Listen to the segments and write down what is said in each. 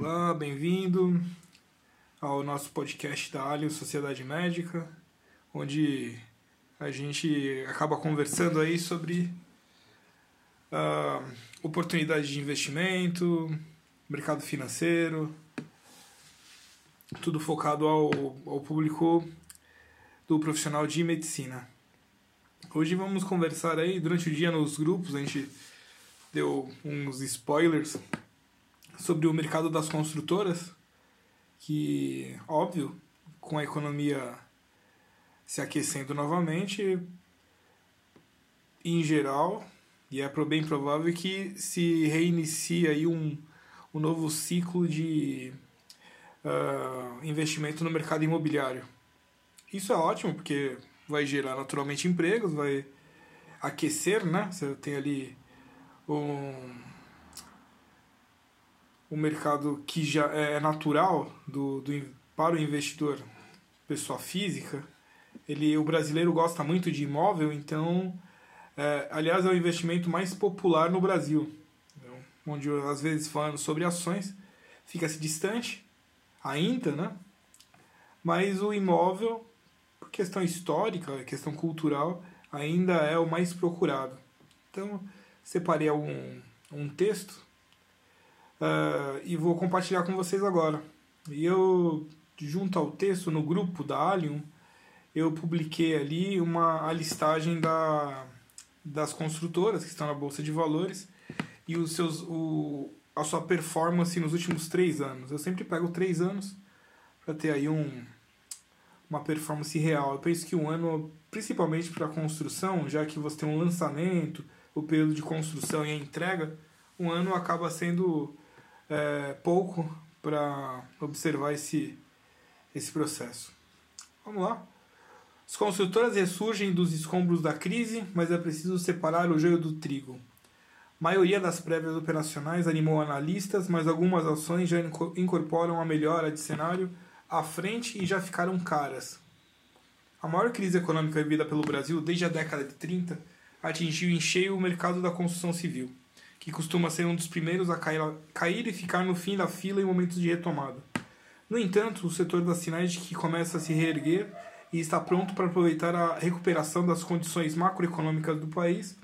Olá, bem-vindo ao nosso podcast da Alien Sociedade Médica, onde a gente acaba conversando aí sobre uh, oportunidade de investimento, mercado financeiro, tudo focado ao, ao público do profissional de medicina. Hoje vamos conversar aí, durante o dia nos grupos, a gente deu uns spoilers sobre o mercado das construtoras, que, óbvio, com a economia se aquecendo novamente, em geral, e é bem provável que se reinicie aí um, um novo ciclo de uh, investimento no mercado imobiliário. Isso é ótimo, porque vai gerar naturalmente empregos, vai aquecer, né? Você tem ali um, um mercado que já é natural do, do, para o investidor, pessoa física, ele, o brasileiro gosta muito de imóvel, então, é, aliás, é o investimento mais popular no Brasil, então, onde às vezes falando sobre ações, fica-se distante ainda, né? Mas o imóvel, por questão histórica, questão cultural, ainda é o mais procurado. Então, separei um texto uh, e vou compartilhar com vocês agora. E eu, junto ao texto, no grupo da Allium, eu publiquei ali uma a listagem da, das construtoras que estão na Bolsa de Valores e os seus, o, a sua performance nos últimos três anos. Eu sempre pego três anos para ter aí um, uma performance real. Eu penso que um ano, principalmente para construção, já que você tem um lançamento, o período de construção e a entrega, um ano acaba sendo é, pouco para observar esse, esse processo. Vamos lá. As construtoras ressurgem dos escombros da crise, mas é preciso separar o joio do trigo. A maioria das prévias operacionais animou analistas, mas algumas ações já incorporam a melhora de cenário à frente e já ficaram caras. A maior crise econômica vivida pelo Brasil desde a década de 30 atingiu em cheio o mercado da construção civil, que costuma ser um dos primeiros a cair, cair e ficar no fim da fila em momentos de retomada. No entanto, o setor dá sinais de que começa a se reerguer e está pronto para aproveitar a recuperação das condições macroeconômicas do país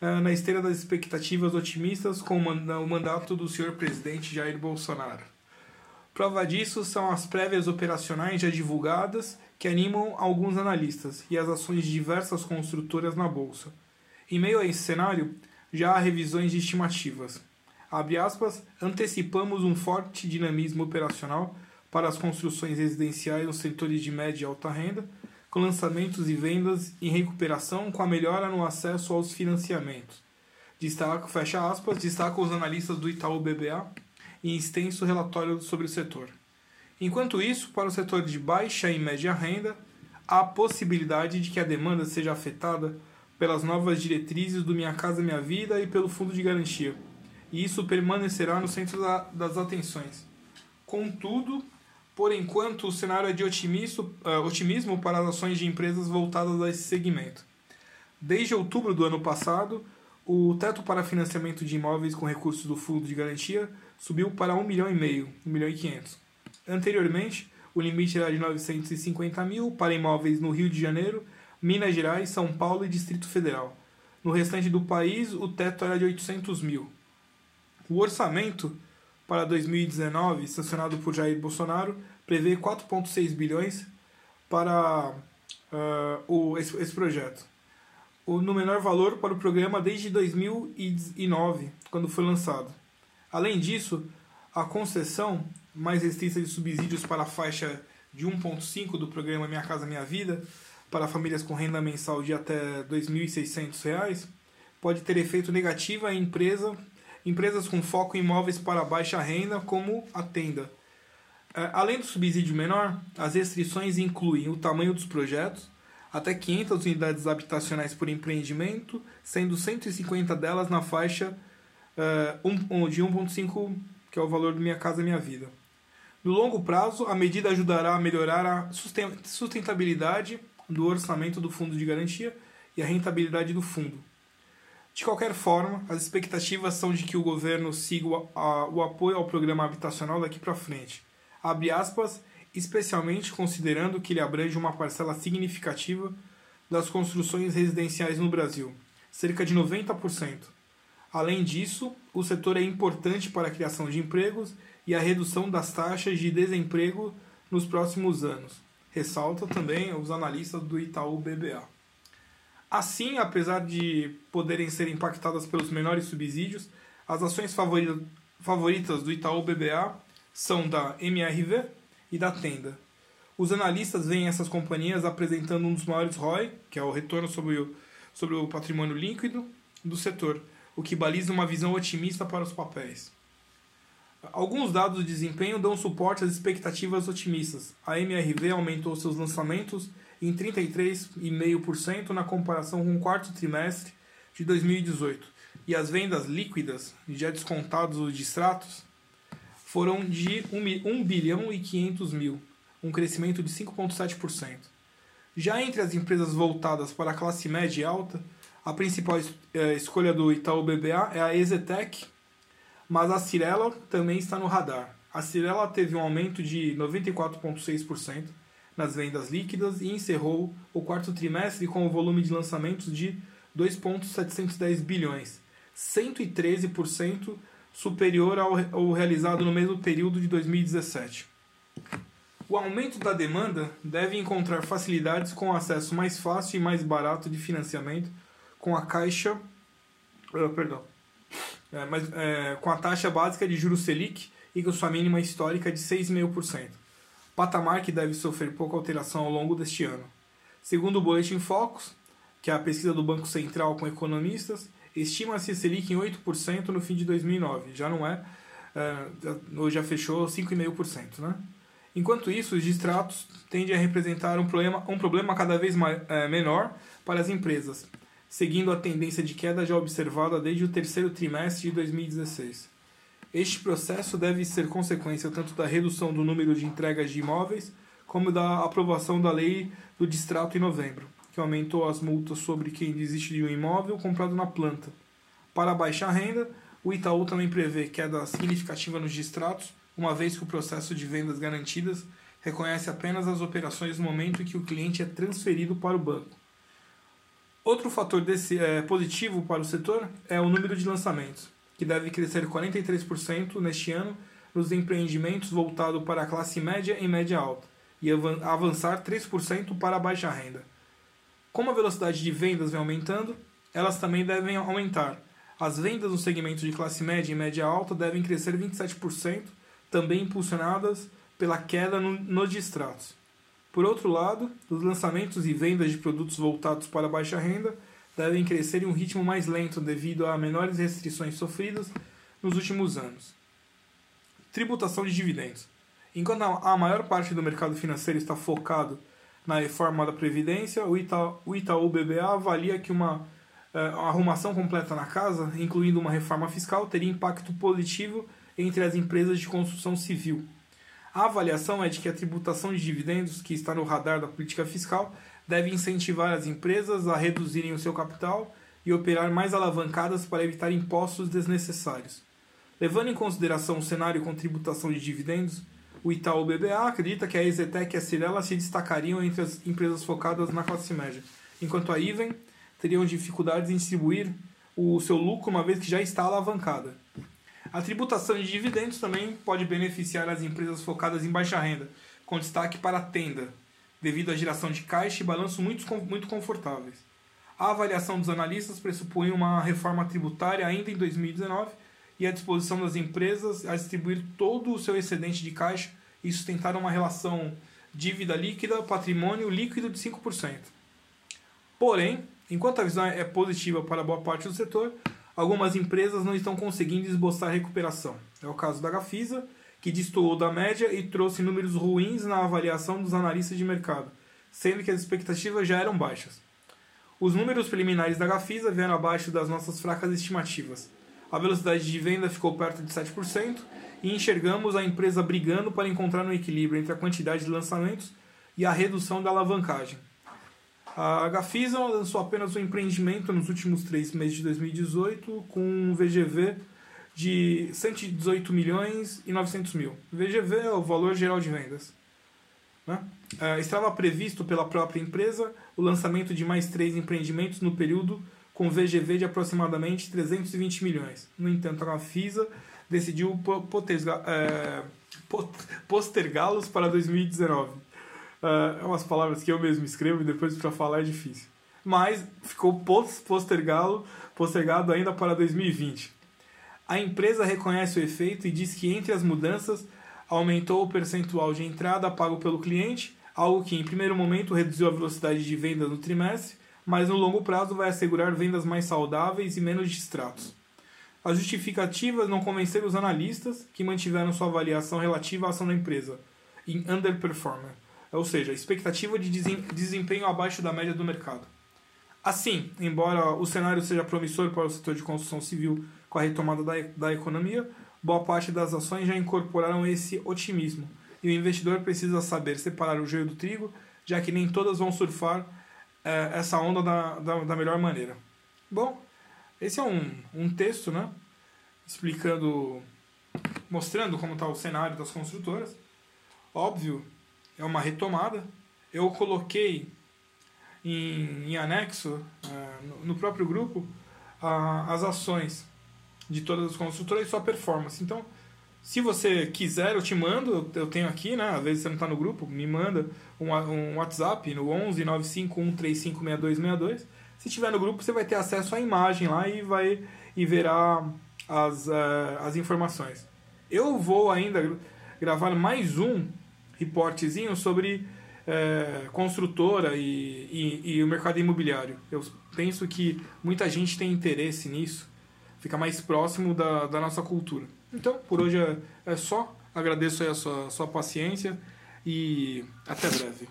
eh, na esteira das expectativas otimistas com o mandato do senhor presidente Jair Bolsonaro. Prova disso são as prévias operacionais já divulgadas que animam alguns analistas e as ações de diversas construtoras na bolsa. Em meio a esse cenário, já há revisões de estimativas. Abre aspas, antecipamos um forte dinamismo operacional para as construções residenciais nos setores de média e alta renda, com lançamentos e vendas em recuperação com a melhora no acesso aos financiamentos. Destaca, fecha aspas, destacam os analistas do Itaú BBA em extenso relatório sobre o setor. Enquanto isso, para o setor de baixa e média renda, há a possibilidade de que a demanda seja afetada pelas novas diretrizes do Minha Casa Minha Vida e pelo Fundo de Garantia, e isso permanecerá no centro da, das atenções. Contudo, por enquanto, o cenário é de otimismo, uh, otimismo para as ações de empresas voltadas a esse segmento. Desde outubro do ano passado, o teto para financiamento de imóveis com recursos do Fundo de Garantia subiu para 1 milhão e meio, 1 milhão e 500. Anteriormente, o limite era de 950 mil para imóveis no Rio de Janeiro, Minas Gerais, São Paulo e Distrito Federal. No restante do país, o teto era de 800 mil. O orçamento para 2019, sancionado por Jair Bolsonaro, prevê 4,6 bilhões para uh, o, esse, esse projeto. O, no menor valor para o programa desde 2009, quando foi lançado. Além disso, a concessão mais restrita de subsídios para a faixa de 1,5 do programa Minha Casa Minha Vida para famílias com renda mensal de até R$ 2.600 pode ter efeito negativo em empresa, empresas com foco em imóveis para baixa renda, como a tenda. É, além do subsídio menor, as restrições incluem o tamanho dos projetos, até 500 unidades habitacionais por empreendimento, sendo 150 delas na faixa uh, de 1,5, que é o valor do Minha Casa Minha Vida. No longo prazo, a medida ajudará a melhorar a sustentabilidade do orçamento do fundo de garantia e a rentabilidade do fundo. De qualquer forma, as expectativas são de que o governo siga o, apoio ao programa habitacional daqui para frente. Abre aspas, especialmente considerando que ele abrange uma parcela significativa das construções residenciais no Brasil, cerca de 90%. Além disso, o setor é importante para a criação de empregos e a redução das taxas de desemprego nos próximos anos, ressalta também os analistas do Itaú BBA. Assim, apesar de poderem ser impactadas pelos menores subsídios, as ações favoritas do Itaú BBA são da MRV e da Tenda. Os analistas veem essas companhias apresentando um dos maiores ROI, que é o retorno sobre o, sobre o patrimônio líquido do setor, o que baliza uma visão otimista para os papéis. Alguns dados de desempenho dão suporte às expectativas otimistas. A MRV aumentou seus lançamentos em 33,5% na comparação com o quarto trimestre de 2018. E as vendas líquidas, já descontados os distratos, foram de 1 bilhão e 500 mil, um crescimento de 5,7%. Já entre as empresas voltadas para a classe média e alta, a principal eh, escolha do Itaú BBA é a Ezetec, mas a Cirela também está no radar. A Cirela teve um aumento de 94,6% nas vendas líquidas e encerrou o quarto trimestre com o volume de lançamentos de 2,710 bilhões, 113% superior ao, ao realizado no mesmo período de 2017. O aumento da demanda deve encontrar facilidades com acesso mais fácil e mais barato de financiamento com a caixa, uh, perdão, é, mas, é, com a taxa básica de juros Selic e com sua mínima histórica de 6,5%, patamar que deve sofrer pouca alteração ao longo deste ano. Segundo o Boletim Focus, que é a pesquisa do Banco Central com economistas, estima-se Selic em 8% no fim de 2009, já não é, é hoje já fechou 5,5%. Né? Enquanto isso, os distratos tendem a representar um problema, um problema cada vez é, menor para as empresas, seguindo a tendência de queda já observada desde o terceiro trimestre de 2016. Este processo deve ser consequência tanto da redução do número de entregas de imóveis, como da aprovação da lei do distrato em novembro, que aumentou as multas sobre quem desiste de um imóvel comprado na planta. Para a baixa renda, o Itaú também prevê queda significativa nos distratos, uma vez que o processo de vendas garantidas reconhece apenas as operações no momento em que o cliente é transferido para o banco. Outro fator desse, é, positivo para o setor é o número de lançamentos, que deve crescer 43% neste ano nos empreendimentos voltados para a classe média e média alta, e avançar 3% para a baixa renda. Como a velocidade de vendas vem aumentando, elas também devem aumentar. As vendas no segmento de classe média e média alta devem crescer 27%, também impulsionadas pela queda no, nos distratos. Por outro lado, os lançamentos e vendas de produtos voltados para baixa renda devem crescer em um ritmo mais lento devido a menores restrições sofridas nos últimos anos. Tributação de dividendos. Enquanto a maior parte do mercado financeiro está focado na reforma da Previdência, o Itaú, o Itaú BBA avalia que uma, eh, uma arrumação completa na casa, incluindo uma reforma fiscal, teria impacto positivo entre as empresas de construção civil a avaliação é de que a tributação de dividendos, que está no radar da política fiscal, deve incentivar as empresas a reduzirem o seu capital e operar mais alavancadas para evitar impostos desnecessários. Levando em consideração o cenário com tributação de dividendos, o Itaú BBA acredita que a Exetec e a Cirela se destacariam entre as empresas focadas na classe média, enquanto a Iven teriam dificuldades em distribuir o seu lucro uma vez que já está alavancada. A tributação de dividendos também pode beneficiar as empresas focadas em baixa renda, com destaque para a tenda, devido à geração de caixa e balanços muito, muito confortáveis. A avaliação dos analistas pressupõe uma reforma tributária ainda em 2019 e a disposição das empresas a distribuir todo o seu excedente de caixa e sustentar uma relação dívida líquida patrimônio líquido de 5%. Porém, enquanto a visão é positiva para boa parte do setor, algumas empresas não estão conseguindo esboçar recuperação. É o caso da Gafisa, que destoou da média e trouxe números ruins na avaliação dos analistas de mercado, sendo que as expectativas já eram baixas. Os números preliminares da Gafisa vieram abaixo das nossas fracas estimativas. A velocidade de venda ficou perto de 7% e enxergamos a empresa brigando para encontrar um equilíbrio entre a quantidade de lançamentos e a redução da alavancagem. A Gafisa lançou apenas um empreendimento nos últimos três meses de 2018 com um VGV de 118 milhões e 900 mil. VGV é o valor geral de vendas. Né? É, estava previsto pela própria empresa o lançamento de mais três empreendimentos no período com VGV de aproximadamente 320 milhões. No entanto, a Gafisa decidiu é, postergá-los para 2019. É, é umas palavras que eu mesmo escrevo e depois para falar é difícil. Mas ficou postergado, postergado ainda para 2020. A empresa reconhece o efeito e diz que entre as mudanças aumentou o percentual de entrada pago pelo cliente, algo que em primeiro momento reduziu a velocidade de venda no trimestre, mas no longo prazo vai assegurar vendas mais saudáveis e menos distratos. As justificativas não convenceram os analistas, que mantiveram sua avaliação relativa à ação da empresa, em underperformer, ou seja, expectativa de desempenho abaixo da média do mercado. Assim, embora o cenário seja promissor para o setor de construção civil com a retomada da, da economia, boa parte das ações já incorporaram esse otimismo, e o investidor precisa saber separar o joio do trigo, já que nem todas vão surfar eh, essa onda da, da, da melhor maneira. Bom, esse é um, um texto, né? Explicando, mostrando como está o cenário das construtoras. Óbvio, é uma retomada. Eu coloquei em, em anexo, uh, no, no, próprio grupo, uh, as ações de todas as construtoras e sua performance. Então, se você quiser, eu te mando, eu tenho aqui, né? Às vezes você não está no grupo, me manda um, um WhatsApp no 11 95135 6262 se tiver no grupo, você vai ter acesso à imagem lá e vai e verá as, uh, as informações. Eu vou ainda gravar mais um reportezinho sobre uh, construtora e, e, e o mercado imobiliário. Eu penso que muita gente tem interesse nisso, fica mais próximo da, da nossa cultura. Então, por hoje é, é só. Agradeço a sua, sua paciência e até breve.